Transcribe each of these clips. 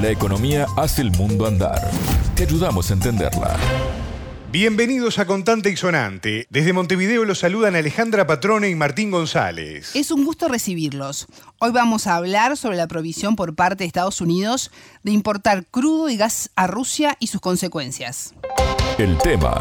La economía hace el mundo andar. Te ayudamos a entenderla. Bienvenidos a Contante y Sonante. Desde Montevideo los saludan Alejandra Patrone y Martín González. Es un gusto recibirlos. Hoy vamos a hablar sobre la provisión por parte de Estados Unidos de importar crudo y gas a Rusia y sus consecuencias. El tema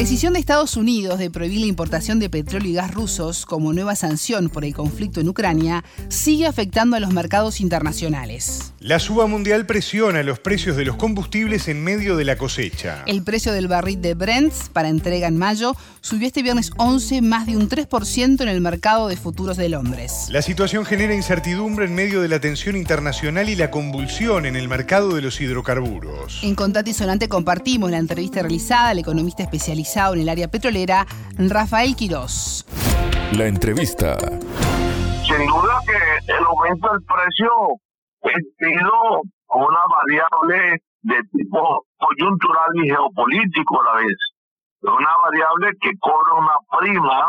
La decisión de Estados Unidos de prohibir la importación de petróleo y gas rusos como nueva sanción por el conflicto en Ucrania sigue afectando a los mercados internacionales. La suba mundial presiona los precios de los combustibles en medio de la cosecha. El precio del barril de Brent para entrega en mayo subió este viernes 11 más de un 3% en el mercado de futuros de Londres. La situación genera incertidumbre en medio de la tensión internacional y la convulsión en el mercado de los hidrocarburos. En Contati Sonante compartimos la entrevista realizada al economista especializado en el área petrolera, Rafael Quirós. La entrevista. Sin duda que el aumento del precio es sido una variable de tipo coyuntural y geopolítico a la vez. Es una variable que cobra una prima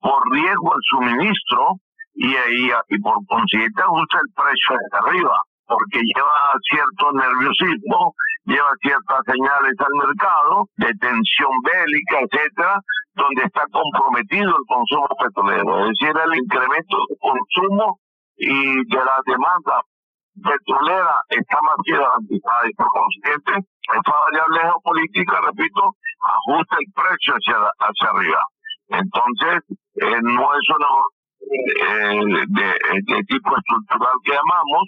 por riesgo al suministro y, y, y por consiguiente ajusta el precio de arriba, porque lleva cierto nerviosismo lleva ciertas señales al mercado de tensión bélica, etcétera, donde está comprometido el consumo petrolero, es decir, el incremento del consumo y de la demanda petrolera está más que garantizada y por consiguiente esta variable geopolítica, repito, ajusta el precio hacia, hacia arriba. Entonces, eh, no es una eh, de, de, tipo estructural que llamamos,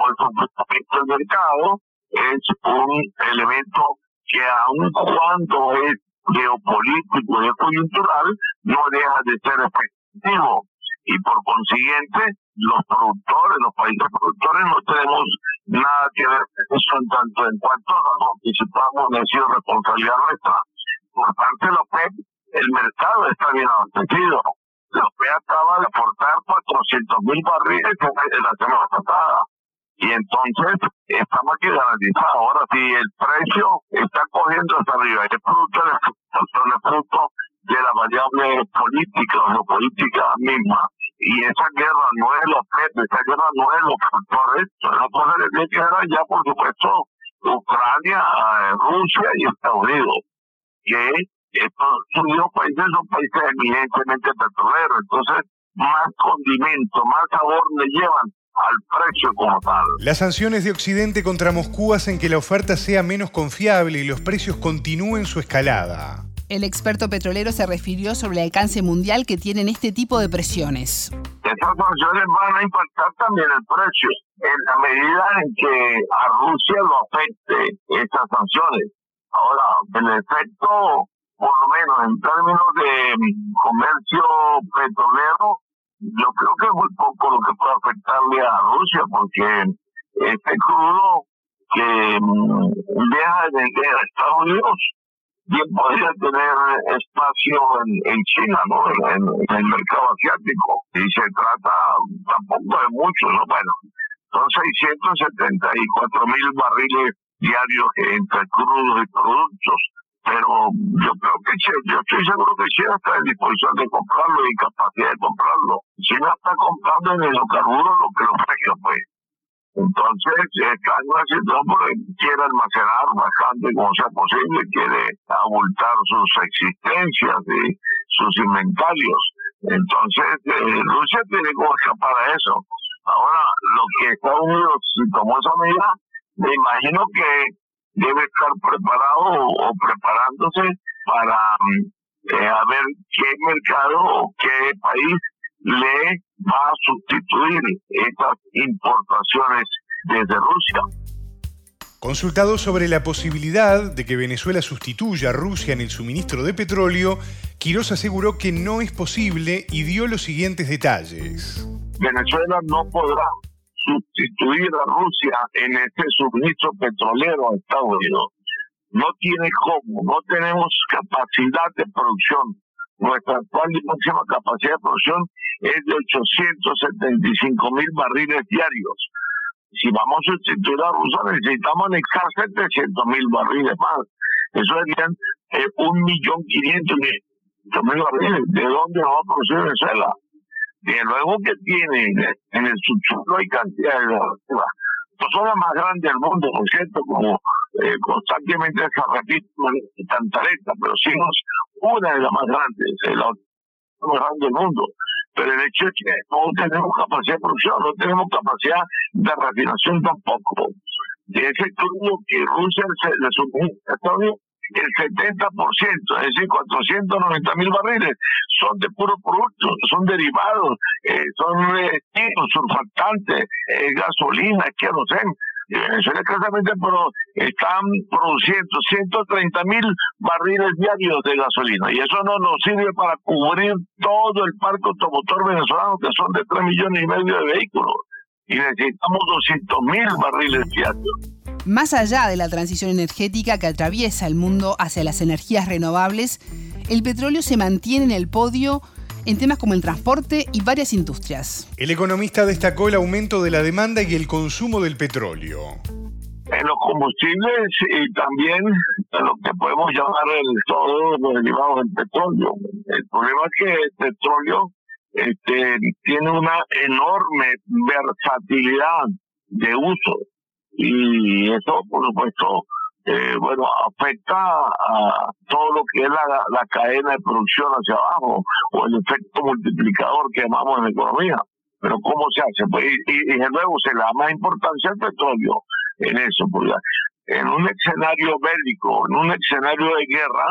por supuesto el mercado es un elemento que aun cuando es geopolítico y coyuntural, no deja de ser efectivo. Y por consiguiente, los productores, los países productores, no tenemos nada que ver con eso en tanto en cuanto participamos en sido responsabilidad nuestra. Por parte de la OPEP, el mercado está bien abastecido. La OPEP acaba de aportar 400 mil barriles en la semana pasada. Y entonces estamos aquí garantizados. Ahora, si el precio está cogiendo hasta arriba, es fruto de, fruto de la variable política geopolítica misma. Y esa guerra no es los precios, esa guerra no es los factores, son cosas que que ya, por supuesto, Ucrania, eh, Rusia y Estados Unidos. Que estos Unidos países son países eminentemente petroleros, entonces más condimento, más sabor le llevan al precio como tal. Las sanciones de Occidente contra Moscú hacen que la oferta sea menos confiable y los precios continúen su escalada. El experto petrolero se refirió sobre el alcance mundial que tienen este tipo de presiones. Estas sanciones van a impactar también el precio en la medida en que a Rusia lo afecte estas sanciones. Ahora, en efecto, por lo menos en términos de comercio petrolero, yo creo que es muy poco lo que puede afectarle a Rusia, porque este crudo que mm, deja de vender a Estados Unidos bien podría tener espacio en, China, ¿no? En, el mercado asiático. Y se trata tampoco de mucho, ¿no? Bueno, son 674 mil barriles diarios entre crudos y productos pero yo creo que yo estoy seguro que China está en disposición de comprarlo y capacidad de comprarlo. China está comprando en el hidrocarburos lo que los precios pues. Entonces, está en una quiere almacenar bastante como sea posible, quiere abultar sus existencias y sus inventarios. Entonces, eh, Rusia tiene como escapar a eso. Ahora, lo que Estados Unidos tomó esa medida, me imagino que debe estar preparado o, preparándose para eh, ver qué mercado o qué país le va a sustituir estas importaciones desde Rusia. Consultado sobre la posibilidad de que Venezuela sustituya a Rusia en el suministro de petróleo, Quirós aseguró que no es posible y dio los siguientes detalles. Venezuela no podrá sustituir a Rusia en este suministro petrolero a Estados Unidos. No tiene cómo, no tenemos capacidad de producción. Nuestra actual máxima capacidad de producción es de 875 mil barriles diarios. Si vamos a sustituir a Rusia, necesitamos anexar 700 mil barriles más. Eso serían eh, un millón quinientos mil barriles. ¿De dónde va a producir Venezuela? Y luego que tiene en el subsuelo hay cantidad de no son las más grandes del mundo, por cierto, como eh, constantemente se repite tantareta, pero sí es una de las más grandes, la más grande del mundo. Pero el hecho es que no tenemos capacidad de producción, no tenemos capacidad de refinación tampoco. De ese crudo que Rusia le suministra a el 70%, es decir, 490 mil barriles, son de puro producto, son derivados, eh, son eh, surfactantes, eh, gasolina, queroseno. Venezuela escasamente pero están produciendo 130 mil barriles diarios de gasolina y eso no nos sirve para cubrir todo el parque automotor venezolano que son de 3 millones y medio de vehículos y necesitamos 200 mil barriles diarios. Más allá de la transición energética que atraviesa el mundo hacia las energías renovables, el petróleo se mantiene en el podio en temas como el transporte y varias industrias. El economista destacó el aumento de la demanda y el consumo del petróleo. En los combustibles y también en lo que podemos llamar el, todos los derivados del petróleo. El problema es que el petróleo este, tiene una enorme versatilidad de uso y eso, por supuesto, eh, bueno, afecta a todo lo que es la, la cadena de producción hacia abajo o el efecto multiplicador que llamamos en la economía. Pero ¿cómo se hace? Pues, y, y, de nuevo se le da más importancia al petróleo en eso, porque en un escenario bélico, en un escenario de guerra,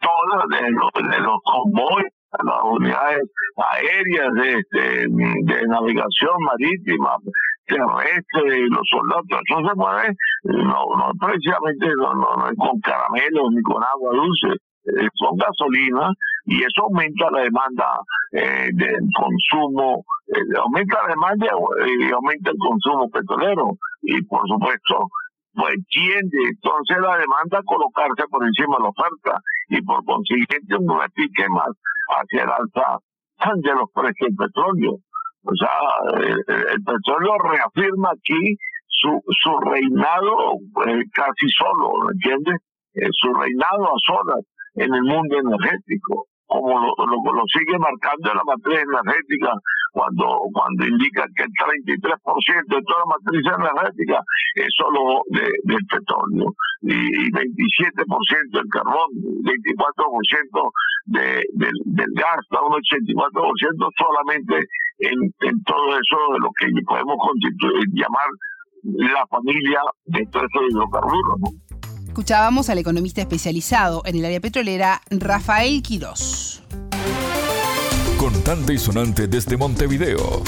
todos los, los convoyes, las unidades aéreas de, de, de navegación marítima, terrestre y los soldados, eso se mueve, no, no precisamente no, no, no con caramelos ni con agua dulce, eh, son gasolina y eso aumenta la demanda eh, del consumo, eh, aumenta la demanda y aumenta el consumo petrolero y por supuesto pues tiende entonces la demanda a colocarse por encima de la oferta y por consiguiente un repique más hacia el alza de los precios del petróleo. O sea, el, petróleo reafirma aquí su, su reinado eh, casi solo, ¿entiendes? Eh, su reinado a solas en el mundo energético, como lo, lo, sigue marcando la matriz energética cuando cuando indica que el 33% de toda la matriz energética es solo de, del petróleo y 27% del carbón, 24% de, del, del gas, un 84% solamente en, todo eso de lo que podemos constituir, llamar la familia de todos estos hidrocarburos. Escuchábamos al economista especializado en el área petrolera, Rafael Quirós. Contante y sonante desde Montevideo.